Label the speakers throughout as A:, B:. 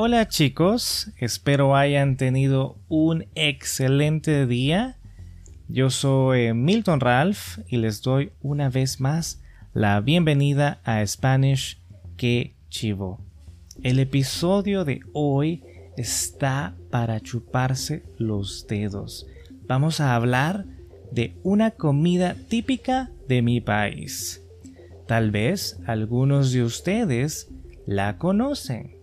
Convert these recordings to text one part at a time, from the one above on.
A: Hola chicos, espero hayan tenido un excelente día. Yo soy Milton Ralph y les doy una vez más la bienvenida a Spanish que chivo. El episodio de hoy está para chuparse los dedos. Vamos a hablar de una comida típica de mi país. Tal vez algunos de ustedes la conocen.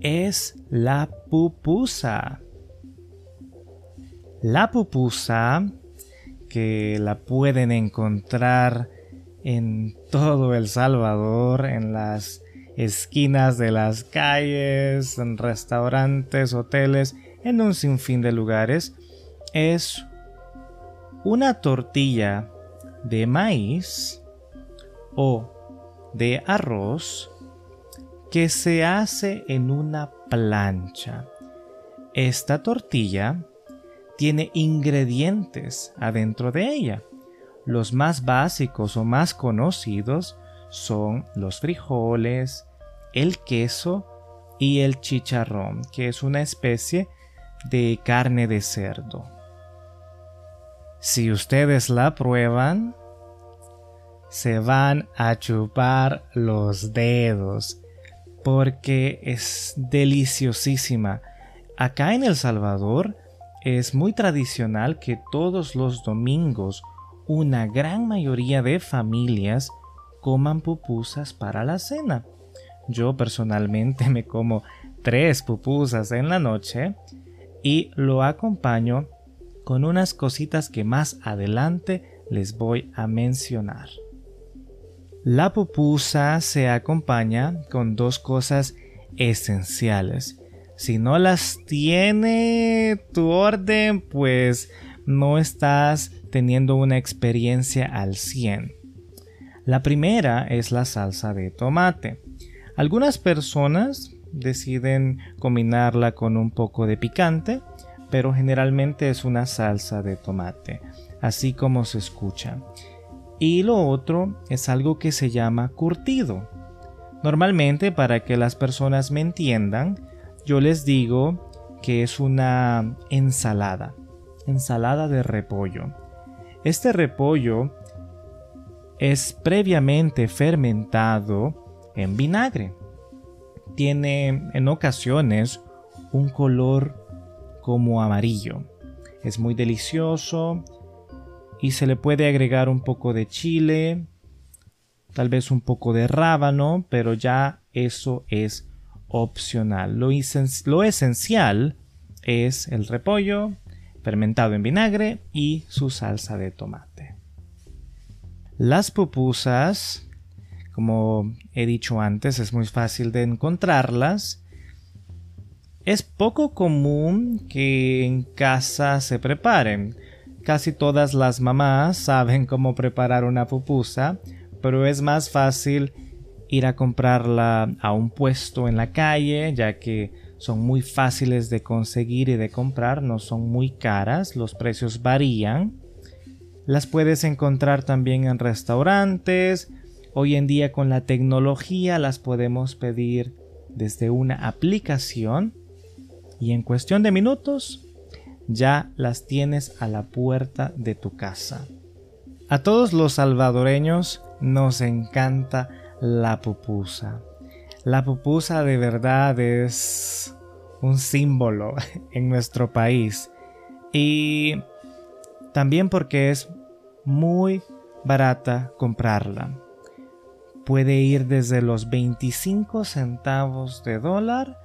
A: Es la pupusa. La pupusa, que la pueden encontrar en todo El Salvador, en las esquinas de las calles, en restaurantes, hoteles, en un sinfín de lugares, es una tortilla de maíz o de arroz que se hace en una plancha. Esta tortilla tiene ingredientes adentro de ella. Los más básicos o más conocidos son los frijoles, el queso y el chicharrón, que es una especie de carne de cerdo. Si ustedes la prueban, se van a chupar los dedos porque es deliciosísima. Acá en El Salvador es muy tradicional que todos los domingos una gran mayoría de familias coman pupusas para la cena. Yo personalmente me como tres pupusas en la noche y lo acompaño con unas cositas que más adelante les voy a mencionar. La pupusa se acompaña con dos cosas esenciales. Si no las tiene tu orden, pues no estás teniendo una experiencia al 100. La primera es la salsa de tomate. Algunas personas deciden combinarla con un poco de picante, pero generalmente es una salsa de tomate, así como se escucha. Y lo otro es algo que se llama curtido. Normalmente, para que las personas me entiendan, yo les digo que es una ensalada, ensalada de repollo. Este repollo es previamente fermentado en vinagre. Tiene en ocasiones un color como amarillo. Es muy delicioso y se le puede agregar un poco de chile, tal vez un poco de rábano, pero ya eso es opcional. Lo, esencial es el repollo fermentado en vinagre y su salsa de tomate. Las pupusas, como he dicho antes, es muy fácil de encontrarlas. Es poco común que en casa se preparen. Casi todas las mamás saben cómo preparar una pupusa, pero es más fácil ir a comprarla a un puesto en la calle, ya que son muy fáciles de conseguir y de comprar, no son muy caras, los precios varían. Las puedes encontrar también en restaurantes. Hoy en día con la tecnología las podemos pedir desde una aplicación y en cuestión de minutos ya las tienes a la puerta de tu casa. A todos los salvadoreños nos encanta la pupusa. La pupusa de verdad es un símbolo en nuestro país y también porque es muy barata comprarla. Puede ir desde los 25 centavos de dólar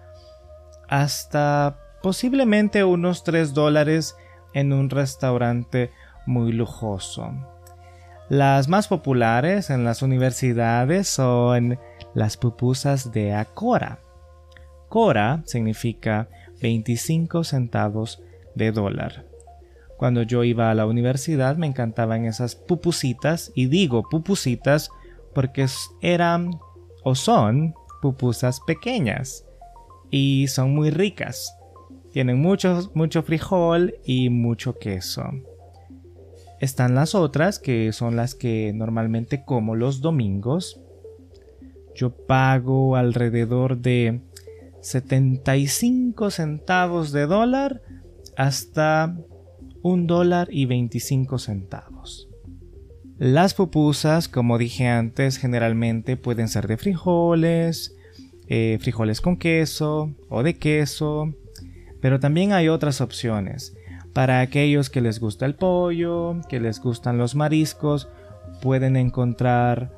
A: hasta posiblemente unos 3 dólares en un restaurante muy lujoso. Las más populares en las universidades son las pupusas de Acora. Cora significa 25 centavos de dólar. Cuando yo iba a la universidad me encantaban esas pupusitas y digo pupusitas porque eran o son pupusas pequeñas y son muy ricas. Tienen mucho, mucho frijol y mucho queso. Están las otras que son las que normalmente como los domingos. Yo pago alrededor de 75 centavos de dólar hasta un dólar y 25 centavos. Las pupusas, como dije antes, generalmente pueden ser de frijoles, eh, frijoles con queso o de queso, pero también hay otras opciones. Para aquellos que les gusta el pollo, que les gustan los mariscos, pueden encontrar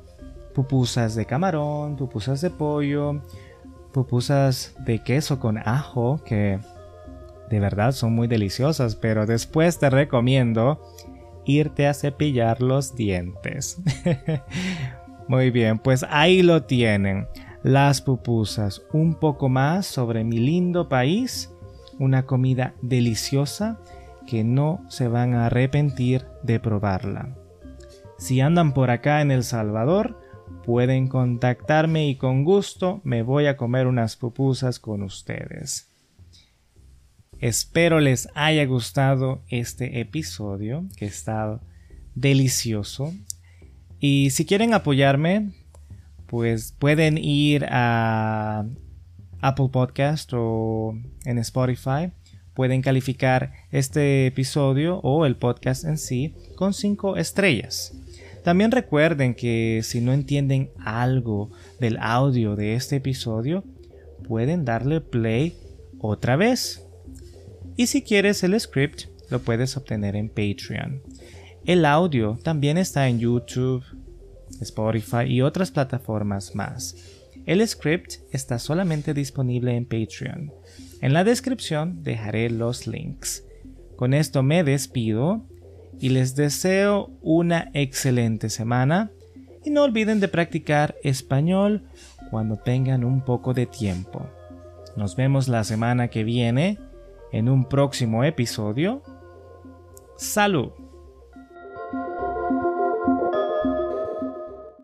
A: pupusas de camarón, pupusas de pollo, pupusas de queso con ajo, que de verdad son muy deliciosas, pero después te recomiendo irte a cepillar los dientes. muy bien, pues ahí lo tienen. Las pupusas, un poco más sobre mi lindo país, una comida deliciosa que no se van a arrepentir de probarla. Si andan por acá en El Salvador, pueden contactarme y con gusto me voy a comer unas pupusas con ustedes. Espero les haya gustado este episodio que está delicioso. Y si quieren apoyarme, pues pueden ir a Apple Podcast o en Spotify. Pueden calificar este episodio o el podcast en sí con 5 estrellas. También recuerden que si no entienden algo del audio de este episodio, pueden darle play otra vez. Y si quieres el script, lo puedes obtener en Patreon. El audio también está en YouTube, Spotify y otras plataformas más. El script está solamente disponible en Patreon. En la descripción dejaré los links. Con esto me despido y les deseo una excelente semana y no olviden de practicar español cuando tengan un poco de tiempo. Nos vemos la semana que viene en un próximo episodio. Salud.